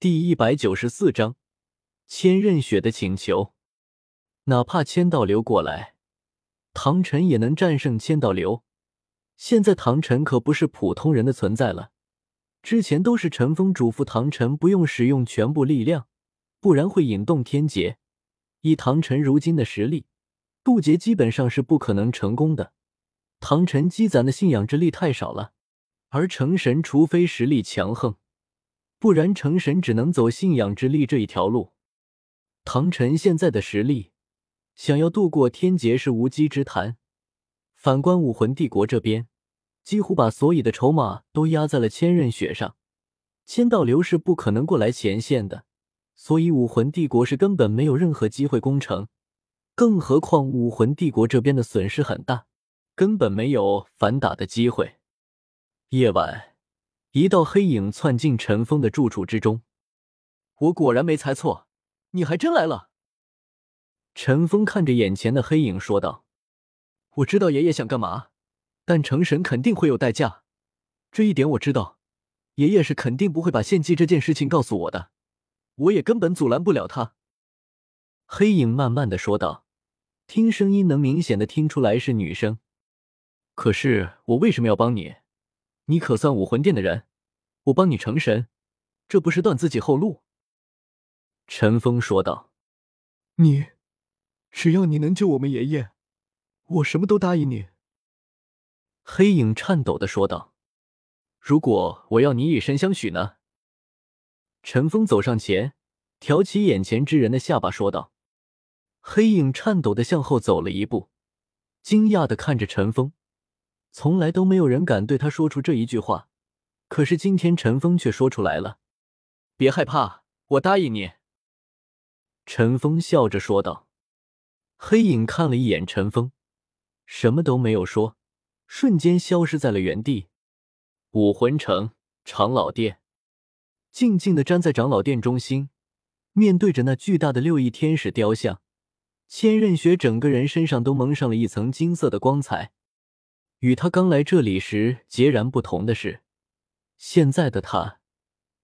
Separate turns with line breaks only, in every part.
第一百九十四章，千仞雪的请求。哪怕千道流过来，唐晨也能战胜千道流。现在唐晨可不是普通人的存在了。之前都是陈峰嘱咐唐晨不用使用全部力量，不然会引动天劫。以唐晨如今的实力，渡劫基本上是不可能成功的。唐晨积攒的信仰之力太少了，而成神除非实力强横，不然成神只能走信仰之力这一条路。唐晨现在的实力，想要渡过天劫是无稽之谈。反观武魂帝国这边，几乎把所有的筹码都压在了千仞雪上，千道流是不可能过来前线的，所以武魂帝国是根本没有任何机会攻城。更何况武魂帝国这边的损失很大。根本没有反打的机会。夜晚，一道黑影窜进陈峰的住处之中。我果然没猜错，你还真来了。陈峰看着眼前的黑影说道：“我知道爷爷想干嘛，但成神肯定会有代价，这一点我知道。爷爷是肯定不会把献祭这件事情告诉我的，我也根本阻拦不了他。”黑影慢慢的说道，听声音能明显的听出来是女生。可是我为什么要帮你？你可算武魂殿的人，我帮你成神，这不是断自己后路？陈峰说道。
你，只要你能救我们爷爷，我什么都答应你。
黑影颤抖的说道。如果我要你以身相许呢？陈峰走上前，挑起眼前之人的下巴说道。黑影颤抖的向后走了一步，惊讶的看着陈峰。从来都没有人敢对他说出这一句话，可是今天陈峰却说出来了。别害怕，我答应你。”陈峰笑着说道。黑影看了一眼陈峰，什么都没有说，瞬间消失在了原地。武魂城长老殿，静静的站在长老殿中心，面对着那巨大的六翼天使雕像，千仞雪整个人身上都蒙上了一层金色的光彩。与他刚来这里时截然不同的是，现在的他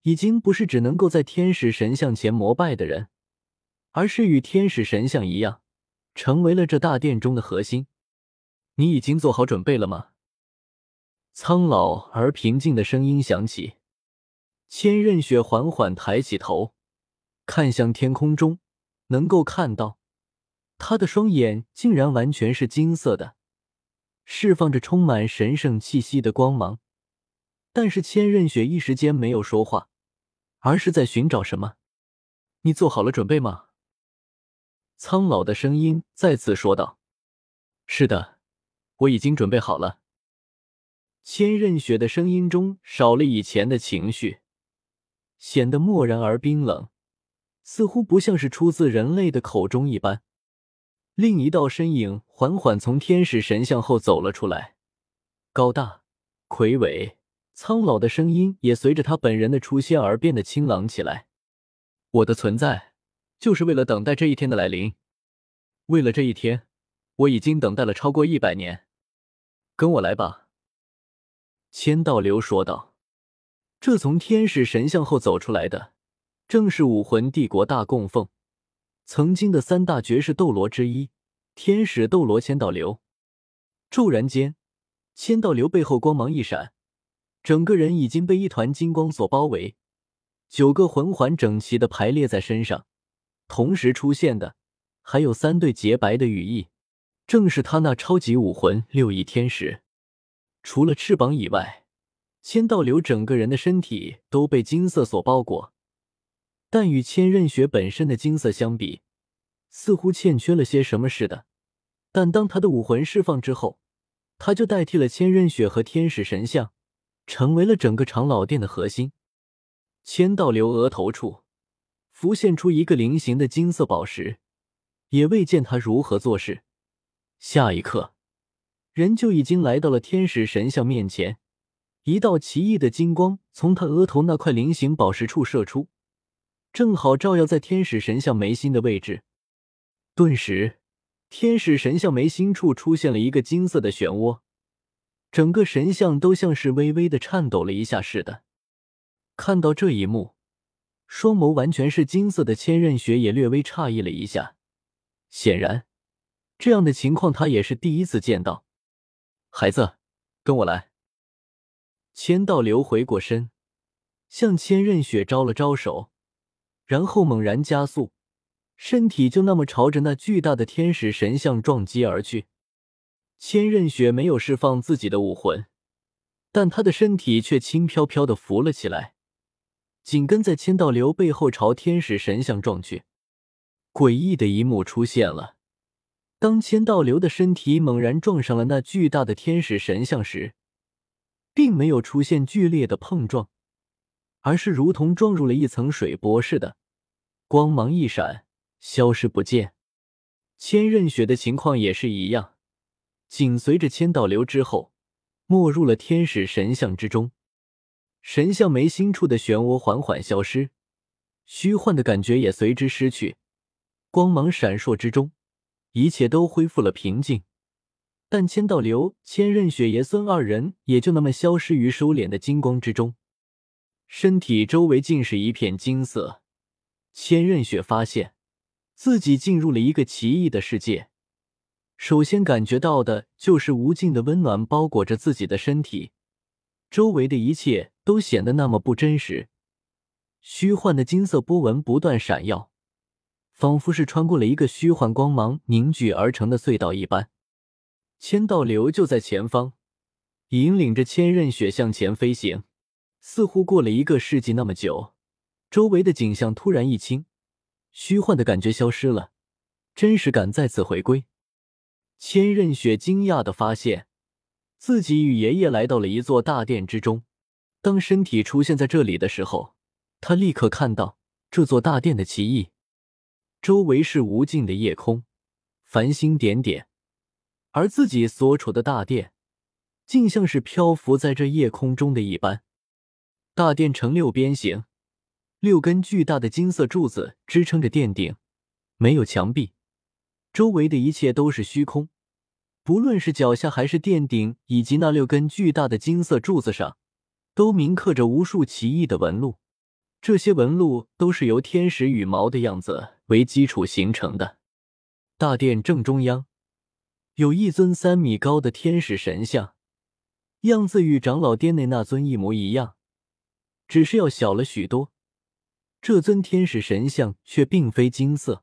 已经不是只能够在天使神像前膜拜的人，而是与天使神像一样，成为了这大殿中的核心。你已经做好准备了吗？苍老而平静的声音响起。千仞雪缓缓抬起头，看向天空中，能够看到，他的双眼竟然完全是金色的。释放着充满神圣气息的光芒，但是千仞雪一时间没有说话，而是在寻找什么。你做好了准备吗？苍老的声音再次说道：“是的，我已经准备好了。”千仞雪的声音中少了以前的情绪，显得漠然而冰冷，似乎不像是出自人类的口中一般。另一道身影缓缓从天使神像后走了出来，高大、魁伟、苍老的声音也随着他本人的出现而变得清朗起来。我的存在就是为了等待这一天的来临，为了这一天，我已经等待了超过一百年。跟我来吧。”千道流说道。这从天使神像后走出来的，正是武魂帝国大供奉。曾经的三大绝世斗罗之一，天使斗罗千道流。骤然间，千道流背后光芒一闪，整个人已经被一团金光所包围。九个魂环整齐的排列在身上，同时出现的还有三对洁白的羽翼，正是他那超级武魂六翼天使。除了翅膀以外，千道流整个人的身体都被金色所包裹。但与千仞雪本身的金色相比，似乎欠缺了些什么似的。但当他的武魂释放之后，他就代替了千仞雪和天使神像，成为了整个长老殿的核心。千道流额头处浮现出一个菱形的金色宝石，也未见他如何做事，下一刻，人就已经来到了天使神像面前。一道奇异的金光从他额头那块菱形宝石处射出。正好照耀在天使神像眉心的位置，顿时，天使神像眉心处出现了一个金色的漩涡，整个神像都像是微微的颤抖了一下似的。看到这一幕，双眸完全是金色的千仞雪也略微诧异了一下，显然这样的情况他也是第一次见到。孩子，跟我来。千道流回过身，向千仞雪招了招手，然后猛然加速，身体就那么朝着那巨大的天使神像撞击而去。千仞雪没有释放自己的武魂，但他的身体却轻飘飘的浮了起来，紧跟在千道流背后朝天使神像撞去。诡异的一幕出现了：当千道流的身体猛然撞上了那巨大的天使神像时，并没有出现剧烈的碰撞，而是如同撞入了一层水波似的，光芒一闪，消失不见。千仞雪的情况也是一样，紧随着千道流之后，没入了天使神像之中。神像眉心处的漩涡缓缓消失，虚幻的感觉也随之失去，光芒闪烁之中，一切都恢复了平静。但千道流、千仞雪爷孙二人也就那么消失于收敛的金光之中，身体周围尽是一片金色。千仞雪发现自己进入了一个奇异的世界，首先感觉到的就是无尽的温暖包裹着自己的身体，周围的一切都显得那么不真实，虚幻的金色波纹不断闪耀，仿佛是穿过了一个虚幻光芒凝聚而成的隧道一般。千道流就在前方，引领着千仞雪向前飞行。似乎过了一个世纪那么久，周围的景象突然一清，虚幻的感觉消失了，真实感再次回归。千仞雪惊讶的发现，自己与爷爷来到了一座大殿之中。当身体出现在这里的时候，他立刻看到这座大殿的奇异：周围是无尽的夜空，繁星点点。而自己所处的大殿，竟像是漂浮在这夜空中的一般。大殿呈六边形，六根巨大的金色柱子支撑着殿顶，没有墙壁，周围的一切都是虚空。不论是脚下还是殿顶，以及那六根巨大的金色柱子上，都铭刻着无数奇异的纹路。这些纹路都是由天使羽毛的样子为基础形成的。大殿正中央。有一尊三米高的天使神像，样子与长老殿内那尊一模一样，只是要小了许多。这尊天使神像却并非金色，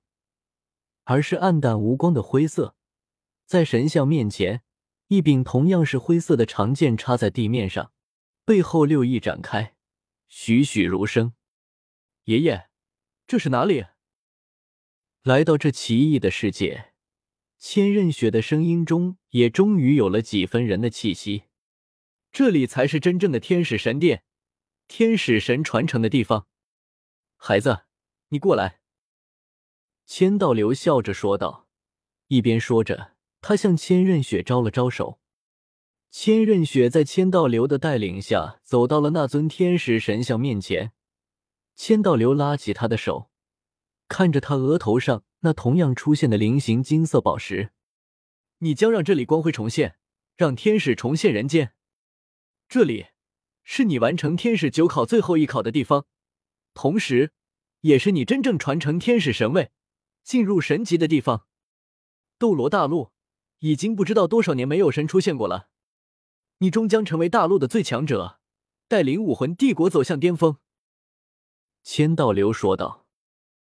而是暗淡无光的灰色。在神像面前，一柄同样是灰色的长剑插在地面上，背后六翼展开，栩栩如生。爷爷，这是哪里？来到这奇异的世界。千仞雪的声音中也终于有了几分人的气息。这里才是真正的天使神殿，天使神传承的地方。孩子，你过来。”千道流笑着说道，一边说着，他向千仞雪招了招手。千仞雪在千道流的带领下走到了那尊天使神像面前。千道流拉起他的手，看着他额头上。那同样出现的菱形金色宝石，你将让这里光辉重现，让天使重现人间。这里是你完成天使九考最后一考的地方，同时，也是你真正传承天使神位、进入神级的地方。斗罗大陆已经不知道多少年没有神出现过了，你终将成为大陆的最强者，带领武魂帝国走向巅峰。千道流说道。